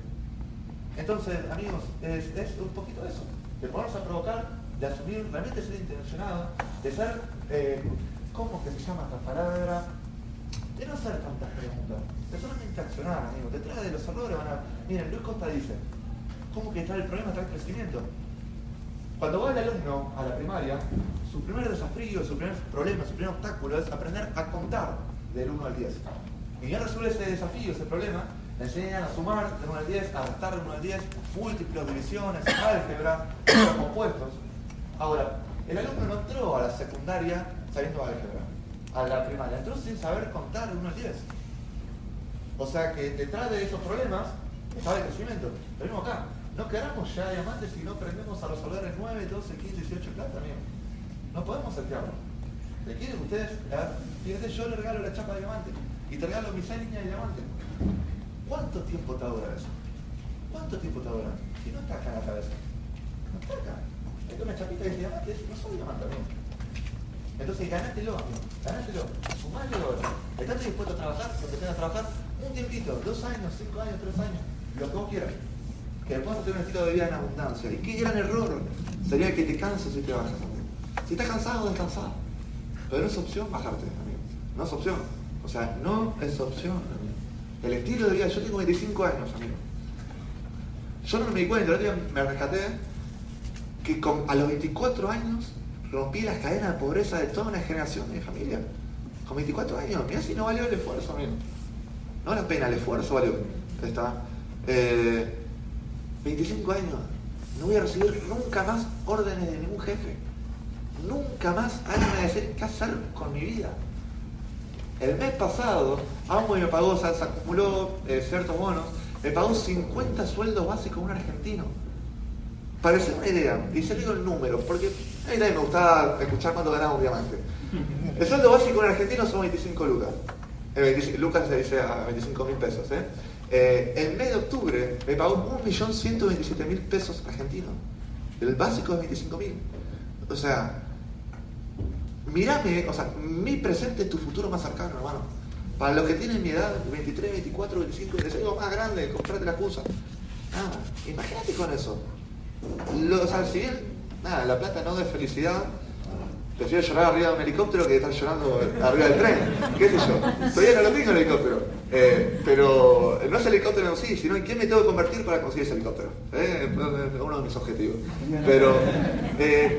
Entonces, amigos, es, un poquito eso, de ponernos a provocar, de asumir, realmente ser intencionado, de ser, eh, ¿cómo que se llama esta palabra? De no hacer tantas preguntas, de solamente accionar, amigos, detrás de los errores van a... Miren, Luis Costa dice, ¿cómo que está el problema está el crecimiento? Cuando va el alumno a la primaria, su primer desafío, su primer problema, su primer obstáculo es aprender a contar del 1 al 10. Y ya resuelve ese desafío, ese problema, le enseñan a sumar de 1 al 10, a restar de 1 al 10, múltiples divisiones, álgebra, <coughs> compuestos. Ahora, el alumno no entró a la secundaria sabiendo álgebra, a la primaria, entró sin saber contar de 1 al 10. O sea que detrás de esos problemas estaba el crecimiento. Lo mismo acá, no queramos ya diamantes si no aprendemos a resolver el 9, 12, 15, 18 clases, amigo. No podemos setearlo. ¿Le quieren ustedes? Fíjense, yo le regalo la chapa de diamante y te regalo mis 6 líneas de diamante. ¿Cuánto tiempo te dura eso? ¿Cuánto tiempo te dura? Si no está acá en la cabeza. No está acá. Hay una chapita de diamante, no soy diamante, no. Entonces ganátelo, amigo, ganátelo, sumale. ¿Estás dispuesto a trabajar? Lo que tengas a trabajar un tiempito, dos años, cinco años, tres años, lo que vos quieras. Que después tener un estilo de vida en abundancia. Y qué gran error sería que te canses y te bajas, amigo. Si estás cansado, descansar. Pero no es opción bajarte, amigo. No es opción. O sea, no es opción, amigo. El estilo de vida, yo tengo 25 años, amigo. Yo no me di cuenta, el otro día me rescaté que a los 24 años rompí las cadenas de pobreza de toda una generación de mi familia. Con 24 años, mira si no valió el esfuerzo, amigo. No la pena el esfuerzo, valió. Está. Eh, 25 años. No voy a recibir nunca más órdenes de ningún jefe. Nunca más alguien me decir qué hacer con mi vida. El mes pasado, Amo me pagó, o sea, se acumuló eh, ciertos bonos, me pagó 50 sueldos básicos un argentino. Para hacer una idea, y se digo el número, porque a mí también me gustaba escuchar cuánto ganaba un diamante. <laughs> El sueldo básico un argentino son 25 lucas. Eh, lucas se dice a 25 mil pesos. ¿eh? Eh, el mes de octubre me pagó 1.127.000 pesos argentinos. El básico es 25.000. O sea, Mírame, o sea, mi presente es tu futuro más cercano, hermano. Para los que tienen mi edad, 23, 24, 25, les digo más grande, comprate la excusa. Nada, imagínate con eso. Lo, o sea, si bien, nada, la plata no da felicidad, prefiero llorar arriba de un helicóptero que estar llorando arriba del tren. ¿Qué sé yo? Todavía no lo tengo el helicóptero. Eh, pero no es el helicóptero en sí, sino en quién me tengo que convertir para conseguir ese helicóptero. Eh, es uno de mis objetivos. Pero, eh,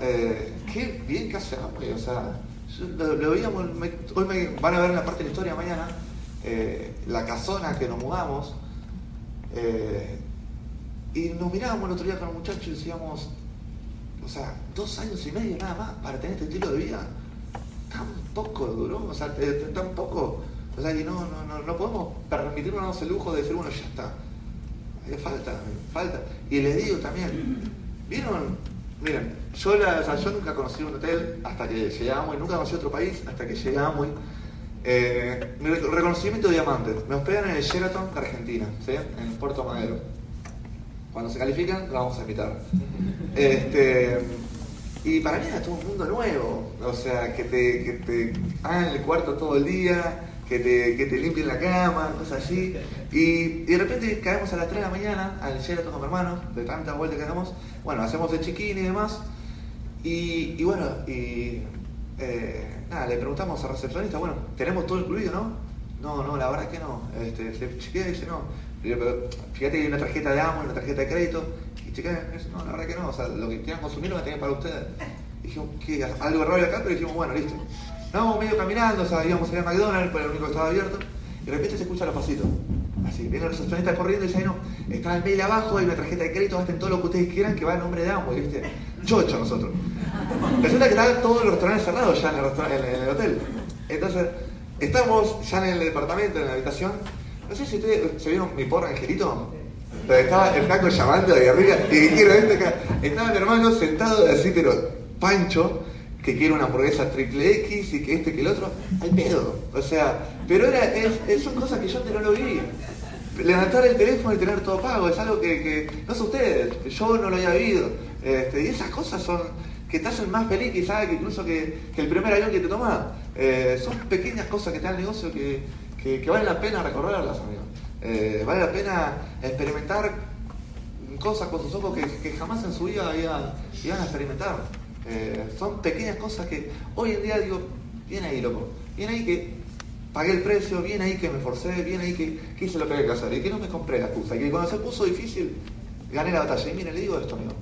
eh, qué bien que hace hambre, o sea, lo, veíamos, hoy me van a ver en la parte de la historia mañana, la casona que nos mudamos, y nos mirábamos el otro día con los muchachos y decíamos, o sea, dos años y medio nada más para tener este estilo de vida, tan poco duró, o sea, eh, tan poco, o sea, que no, no, no, no podemos permitirnos el lujo de decir, bueno, ya está, falta, falta, y les digo también, ¿vieron? Miren, yo, yo nunca conocí un hotel hasta que llegamos, y nunca conocí otro país hasta que llegamos. Eh, mi reconocimiento de diamante. Me hospedan en el Sheraton Argentina, ¿sí? en Puerto Madero. Cuando se califican, lo vamos a invitar. Este, y para mí era todo un mundo nuevo. O sea, que te, que te hagan el cuarto todo el día, que te, que te limpien la cama, cosas así. Y, de repente caemos a las 3 de la mañana al Sheraton con mi hermano, de tanta vuelta que damos. Bueno, hacemos el chiquín y demás. Y, bueno, y eh, nada, le preguntamos al recepcionista, bueno, ¿tenemos todo incluido, no? No, no, la verdad es que no. Este, se chequea dice, no. Pero, fíjate que hay una tarjeta de amo, una tarjeta de crédito. Y chequea, no, la verdad que no. O sea, lo que quieran consumir lo que tienen para ustedes. dijimos, ¿qué? Algo raro acá, pero dijimos, bueno, listo. Estábamos medio caminando, o sea, íbamos a ir a McDonald's, pero el único que estaba abierto. Y de repente se escucha los pasitos. Así, viene el recepcionista corriendo y dice, no, está el mail abajo, hay una tarjeta de crédito, gasten todo lo que ustedes quieran que va en nombre de ambos, ¿viste? Chocho nosotros. Resulta que estaban todos los restaurantes cerrados ya en el, en el hotel. Entonces, estamos ya en el departamento, en la habitación. No sé si ustedes se vieron mi porra angelito. Estaba el flaco llamando de arriba y este acá. Estaba mi hermano sentado así, pero pancho, que quiere una hamburguesa triple X y que este que el otro, hay pedo. O sea, pero era, es, son cosas que yo no lo vi. Levantar el teléfono y tener todo pago es algo que, no es ustedes, yo no lo había vivido. Este, y esas cosas son que te hacen más feliz quizás que incluso que, el primer avión que te tomas. Eh, son pequeñas cosas que te dan el negocio que, que, vale la pena recorrerlas, amigos. Eh, vale la pena experimentar cosas con sus ojos que, jamás en su vida iban a experimentar. Eh, son pequeñas cosas que hoy en día digo, bien ahí, loco, bien ahí que pagué el precio, bien ahí que me forcé, bien ahí que, hice lo que había que hacer y que no me compré la excusa. Y que cuando se puso difícil, gané la batalla. Y miren, le digo esto, amigo.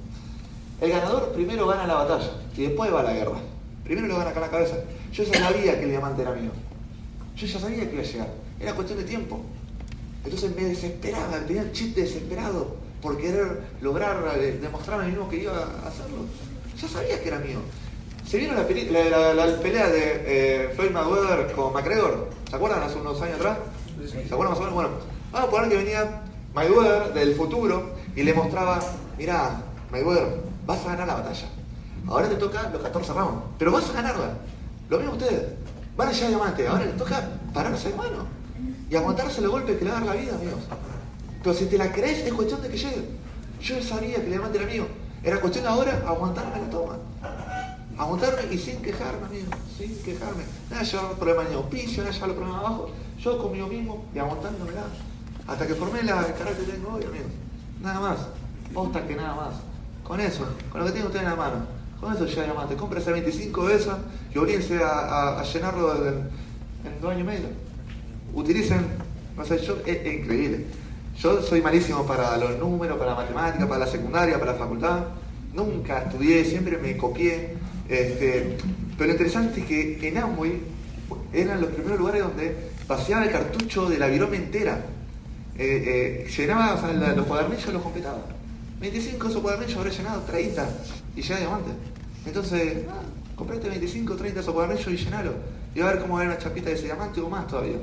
El ganador primero gana la batalla y después va a la guerra. Primero lo gana acá la cabeza. Yo sabía que el diamante era mío. Yo ya sabía que iba a llegar. Era cuestión de tiempo. Entonces me desesperaba, tenía el chip desesperado por querer lograr eh, demostrarme mismo que iba a hacerlo. Ya sabía que era mío. ¿Se vieron la, la, pelea de eh, Floyd Mayweather con McGregor? ¿Se acuerdan hace unos años atrás? ¿Se acuerdan más o menos? Bueno, vamos a poner que venía Mayweather del futuro y le mostraba, mira, Mayweather, vas a ganar la batalla. Ahora te toca los 14 rounds, pero vas a ganarla. Lo mismo ustedes. Van a llegar diamante, ahora les toca pararse de mano y aguantarse los golpes que le va a dar la vida, amigos. Pero si te la crees, es cuestión de que llegue. Yo sabía que el diamante era mío. Era cuestión ahora aguantarme la toma. a montarme y sin quejarme, amigo, sin quejarme. Nada, llevar problemas de auspicio, nada, llevar problemas abajo. Yo conmigo mismo y aguantándome Hasta que formé la, el carácter que tengo hoy, amigo. Nada más. Posta que nada más. Con eso, con lo que tiene usted en la mano. Con eso ya diamante. Cómprese 25 de esas y olvídense a, llenarlo en, dos años y medio. Utilicen, no sé, yo, es, increíble. Yo soy malísimo para los números, para la matemática, para la secundaria, para la facultad. Nunca estudié, siempre me copié. Este, pero lo interesante es que en Amway eran los primeros lugares donde vaciaba el cartucho de la virome entera. Eh, eh, llenaba o sea, los cuadernillos los completaba. 25 esos cuadernillos habré llenado 30 y ya diamante. Entonces, ah, comprate 25, 30 esos cuadernillos y llenalo. Y a ver cómo era una chapita de ese diamante o más todavía.